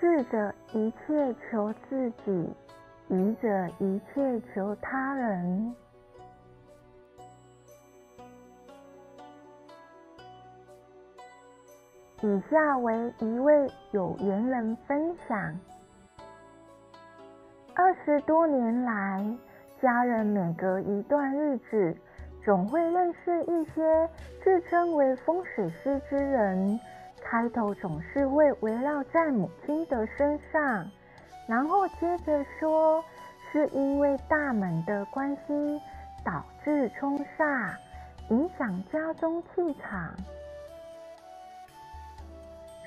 智者一切求自己，愚者一切求他人。以下为一位有缘人分享：二十多年来，家人每隔一段日子，总会认识一些自称为风水师之人，开头总是会围绕在母亲的身上，然后接着说是因为大门的关系导致冲煞，影响家中气场。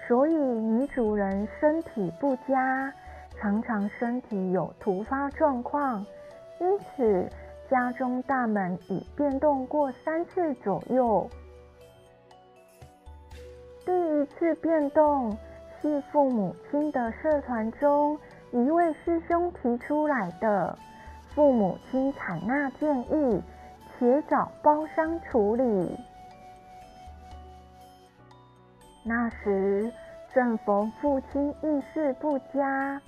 所以女主人身体不佳，常常身体有突发状况，因此家中大门已变动过三次左右。第一次变动是父母亲的社团中一位师兄提出来的，父母亲采纳建议，且找包商处理。那时正逢父亲运势不佳，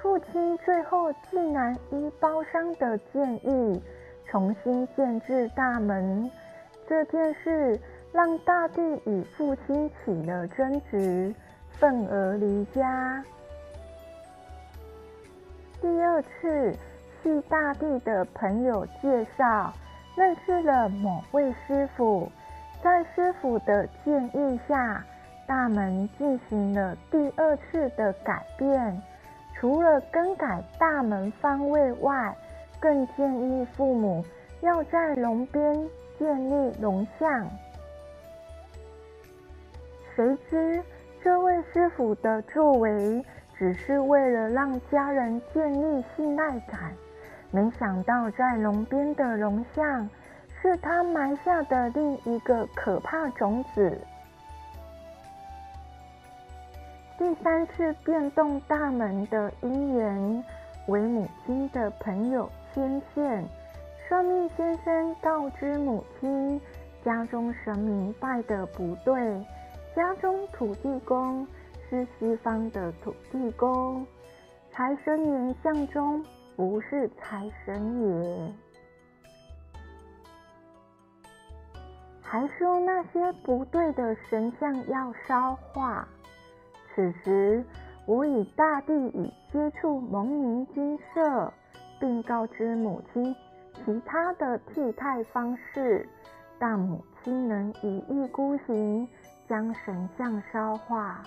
父亲最后竟然依包商的建议重新建置大门。这件事让大地与父亲起了争执，愤而离家。第二次是大地的朋友介绍，认识了某位师傅，在师傅的建议下。大门进行了第二次的改变，除了更改大门方位外，更建议父母要在龙边建立龙像。谁知这位师傅的作为只是为了让家人建立信赖感，没想到在龙边的龙像是他埋下的另一个可怕种子。第三次变动大门的因缘为母亲的朋友牵线，算命先生告知母亲，家中神明拜得不对，家中土地公是西方的土地公，财神爷像中不是财神爷，还说那些不对的神像要烧化。此时，我与大地已接触蒙明金色，并告知母亲其他的替代方式，但母亲能一意孤行，将神像烧化。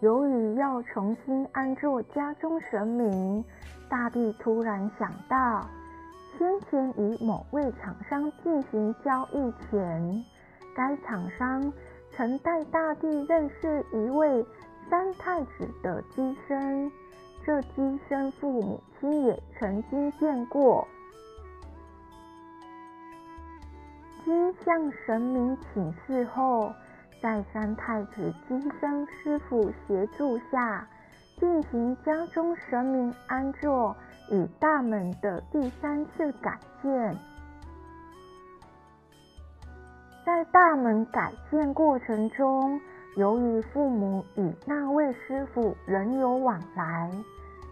由于要重新安坐家中神明，大帝突然想到，先前与某位厂商进行交易前，该厂商。曾带大帝认识一位三太子的乩身，这乩身父母亲也曾经见过。经向神明请示后，在三太子金身师傅协助下，进行家中神明安坐与大门的第三次改建。在大门改建过程中，由于父母与那位师傅仍有往来，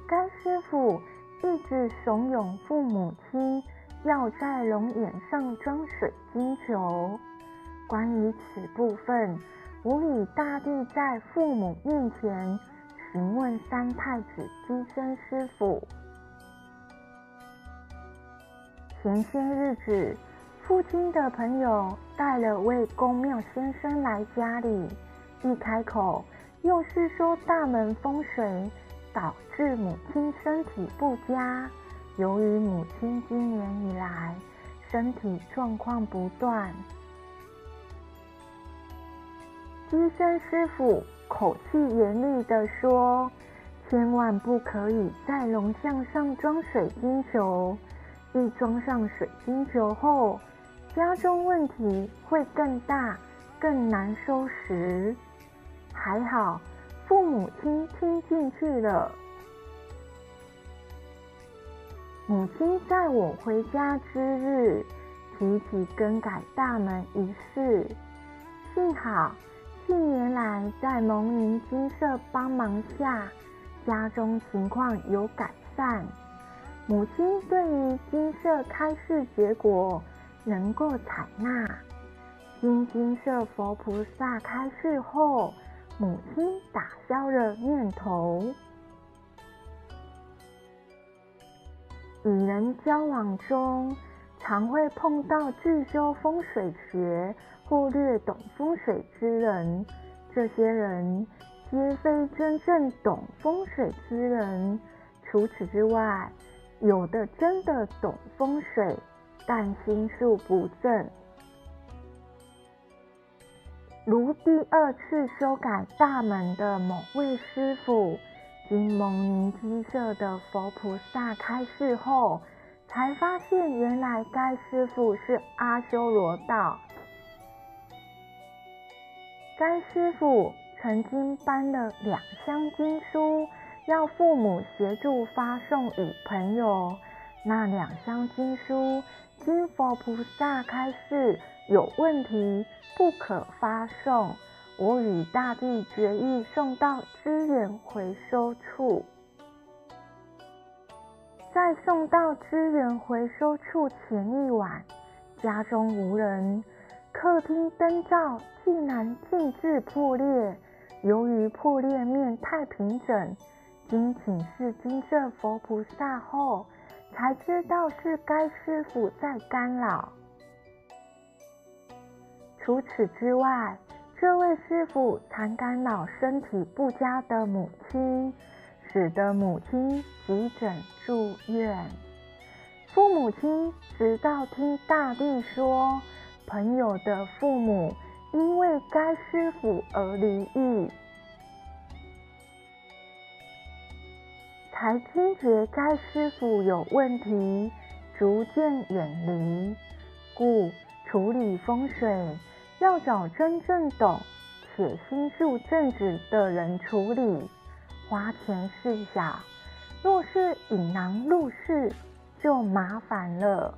该师傅一直怂恿父母亲要在龙眼上装水晶球。关于此部分，我与大弟在父母面前询问三太子乩身师傅。前些日子。父亲的朋友带了位宫庙先生来家里，一开口又是说大门风水导致母亲身体不佳。由于母亲今年以来身体状况不断，医生师傅口气严厉地说：“千万不可以在龙像上装水晶球，一装上水晶球后。”家中问题会更大，更难收拾。还好，父母亲听进去了。母亲在我回家之日提起更改大门一事，幸好近年来在蒙宁精舍帮忙下，家中情况有改善。母亲对于金色开示结果能够采纳，经精舍佛菩萨开示后，母亲打消了念头。与人交往中，常会碰到自修风水学或略懂风水之人，这些人皆非真正懂风水之人。除此之外，有的真的懂风水，但心术不正。如第二次修改大门的某位师傅，经蒙宁精舍的佛菩萨开示后，才发现原来该师傅是阿修罗道。该师傅曾经搬了两箱经书。要父母协助发送与朋友，那两箱经书经佛菩萨开示有问题，不可发送。我与大地决意送到资源回收处。在送到资源回收处前一晚，家中无人，客厅灯罩竟然尽致破裂。由于破裂面太平整。经请示精舍佛菩萨后，才知道是该师傅在干扰。除此之外，这位师傅常干扰身体不佳的母亲，使得母亲急诊住院。父母亲直到听大弟说，朋友的父母因为该师傅而离异。才惊觉该师傅有问题，逐渐远离。故处理风水要找真正懂且心术正直的人处理，花钱事小；若是引狼入室，就麻烦了。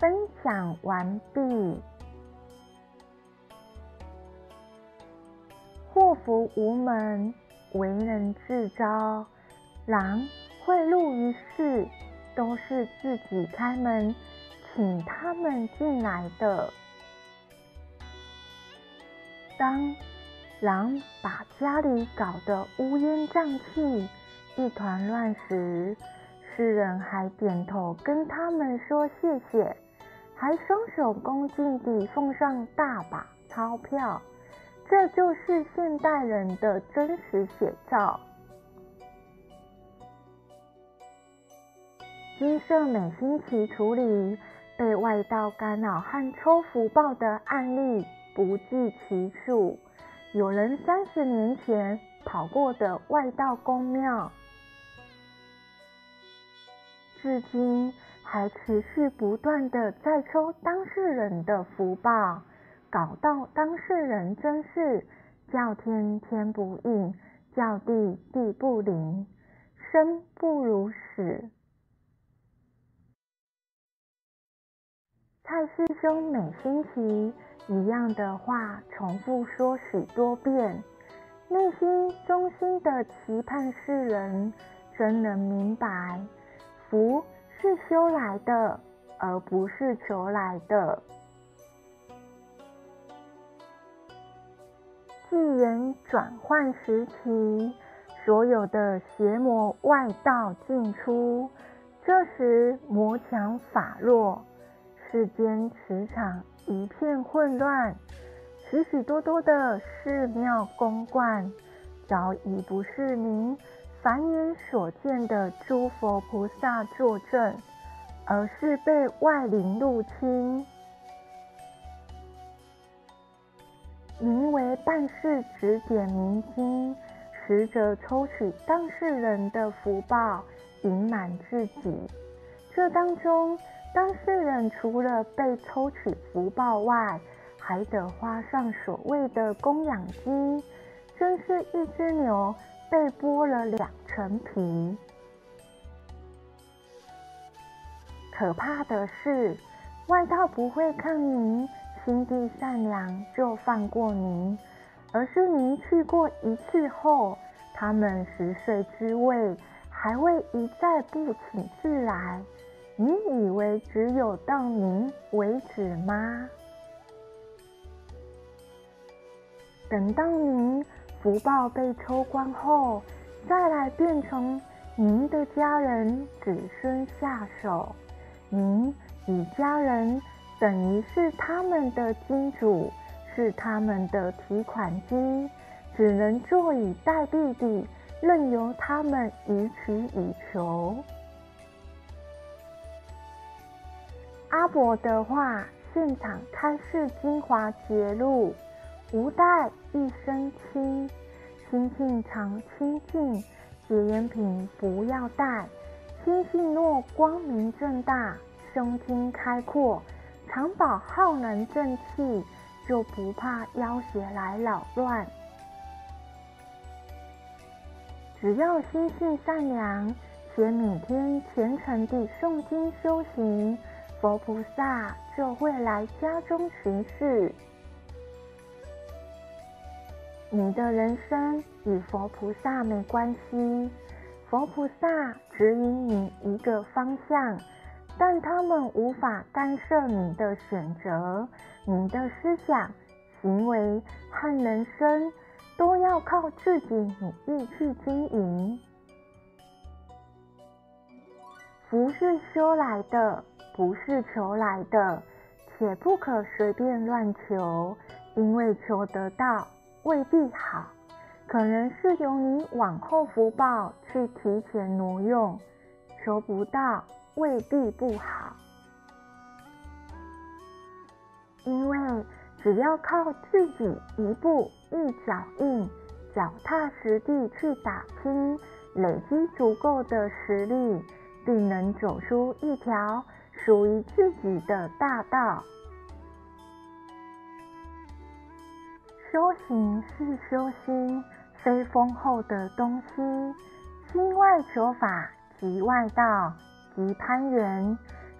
分享完毕。祸福无门，为人自招。狼会入于室，都是自己开门，请他们进来的。当狼把家里搞得乌烟瘴气、一团乱时，诗人还点头跟他们说谢谢，还双手恭敬地奉上大把钞票。这就是现代人的真实写照。金色每星期处理被外道干扰和抽福报的案例不计其数，有人三十年前跑过的外道公庙，至今还持续不断的在抽当事人的福报。搞到当事人真是叫天天不应，叫地地不灵，生不如死。蔡师兄每星期一样的话重复说许多遍，内心衷心的期盼世人真能明白，福是修来的，而不是求来的。纪元转换时期，所有的邪魔外道进出。这时魔强法弱，世间磁场一片混乱，许许多多的寺庙宫观早已不是您凡眼所见的诸佛菩萨坐镇，而是被外灵入侵。名为办事指点迷津，实则抽取当事人的福报，盈满自己。这当中，当事人除了被抽取福报外，还得花上所谓的供养金，真是一只牛被剥了两层皮。可怕的是，外道不会看您心地善良就放过您，而是您去过一次后，他们食髓知味，还会一再不请自来。你以为只有到您为止吗？等到您福报被抽光后，再来变成您的家人子孙下手。您与家人等于是他们的金主，是他们的提款机，只能坐以待毙地，任由他们予取予求。阿伯的话，现场开示精华节录：无带一身轻，心性常清净，结缘品不要带。心性若光明正大，胸襟开阔，常保浩然正气，就不怕妖邪来扰乱。只要心性善良，且每天虔诚地诵经修行。佛菩萨就会来家中巡视。你的人生与佛菩萨没关系，佛菩萨指引你一个方向，但他们无法干涉你的选择。你的思想、行为和人生都要靠自己努力去经营。福是修来的。不是求来的，且不可随便乱求，因为求得到未必好，可能是由你往后福报去提前挪用，求不到未必不好，因为只要靠自己一步一脚印，脚踏实地去打拼，累积足够的实力，定能走出一条。属于自己的大道。修行是修心，非丰厚的东西。心外求法即外道，即攀缘。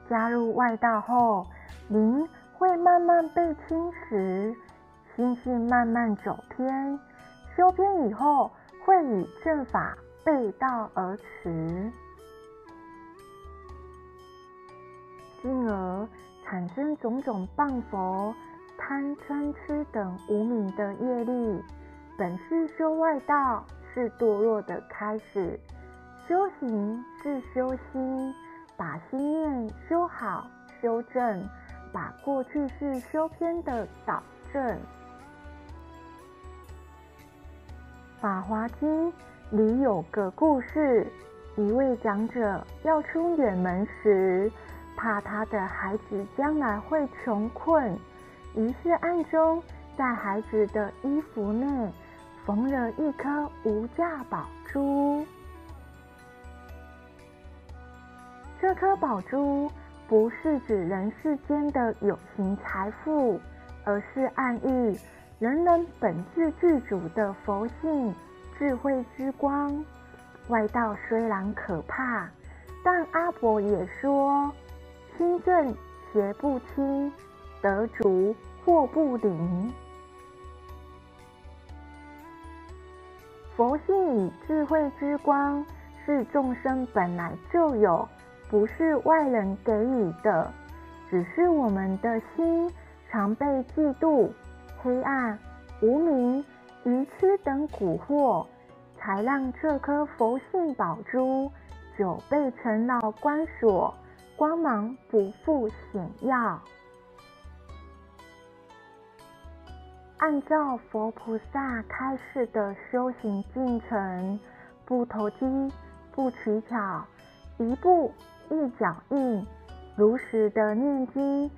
加入外道后，灵会慢慢被侵蚀，心性慢慢走偏。修偏以后，会与正法背道而驰。进而产生种种谤佛、贪嗔痴等无明的业力。本是修外道，是堕落的开始；修行是修心，把心念修好、修正，把过去式修偏的导正。《法华经》里有个故事：一位长者要出远门时，怕他的孩子将来会穷困，于是暗中在孩子的衣服内缝了一颗无价宝珠。这颗宝珠不是指人世间的有形财富，而是暗喻人人本自具足的佛性智慧之光。外道虽然可怕，但阿伯也说。正邪不侵，得足祸不临。佛性与智慧之光是众生本来就有，不是外人给予的。只是我们的心常被嫉妒、黑暗、无明、愚痴等蛊惑，才让这颗佛性宝珠久被尘劳关锁。光芒不复显耀。按照佛菩萨开示的修行进程，不投机，不取巧，一步一脚印，如实的念经，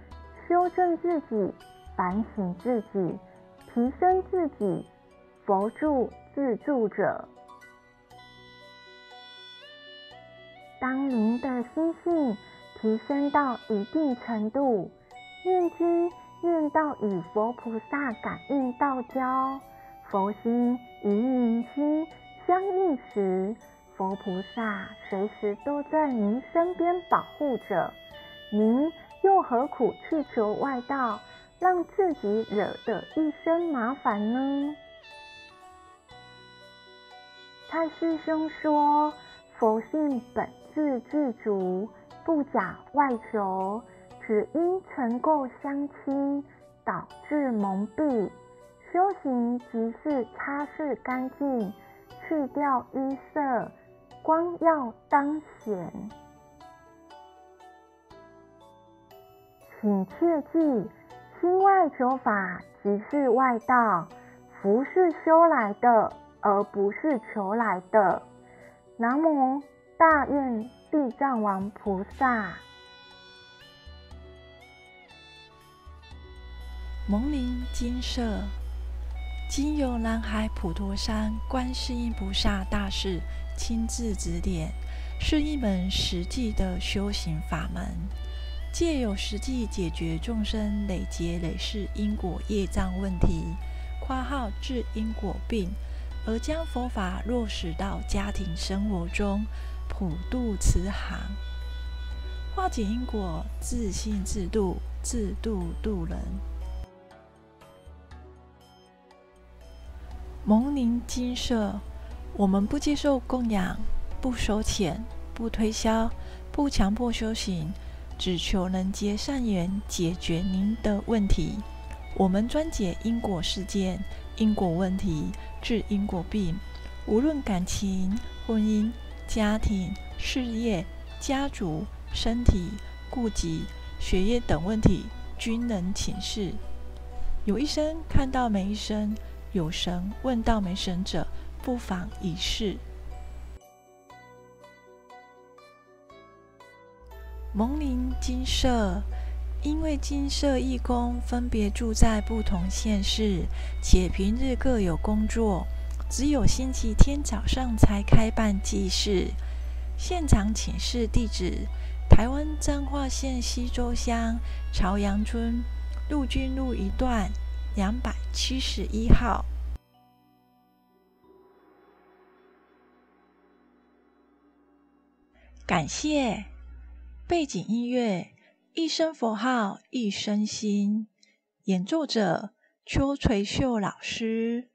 修正自己，反省自己，提升自己，佛助自助者。当您的心性。提升到一定程度，念经念到与佛菩萨感应道交，佛心与您心相应时，佛菩萨随时都在您身边保护着。您又何苦去求外道？让自己惹得一身麻烦呢？蔡师兄说，佛性本自具足，不假外求，只因尘垢相侵，导致蒙蔽。修行即是擦拭干净，去掉淤塞，光耀当显。请切记，心外求法即是外道，福是修来的，而不是求来的。南无大愿地藏王菩萨。蒙灵精舍。经由南海普陀山观世音菩萨大士亲自指点，是一门实际的修行法门，借有实际解决众生累劫累世因果业障问题（括号治因果病），而将佛法落实到家庭生活中，普渡慈航，化解因果，自信自度，自度度人。蒙灵精舍，我们不接受供养，不收钱，不推销，不强迫修行，只求能结善缘，解决您的问题。我们专解因果事件、因果问题，治因果病。无论感情、婚姻、家庭、事业、家族、身体、顾及、学业等问题，均能请示。有一生看到没一生。有神问到没神者，不妨一试。蒙林精舍，因为精舍义工分别住在不同县市，且平日各有工作，只有星期天早上才开办济世。现场请示地址：台湾彰化县溪州乡朝阳村陆军路一段。两百七十一号。感谢背景音乐《一声佛号一声心》，演奏者邱垂秀老师。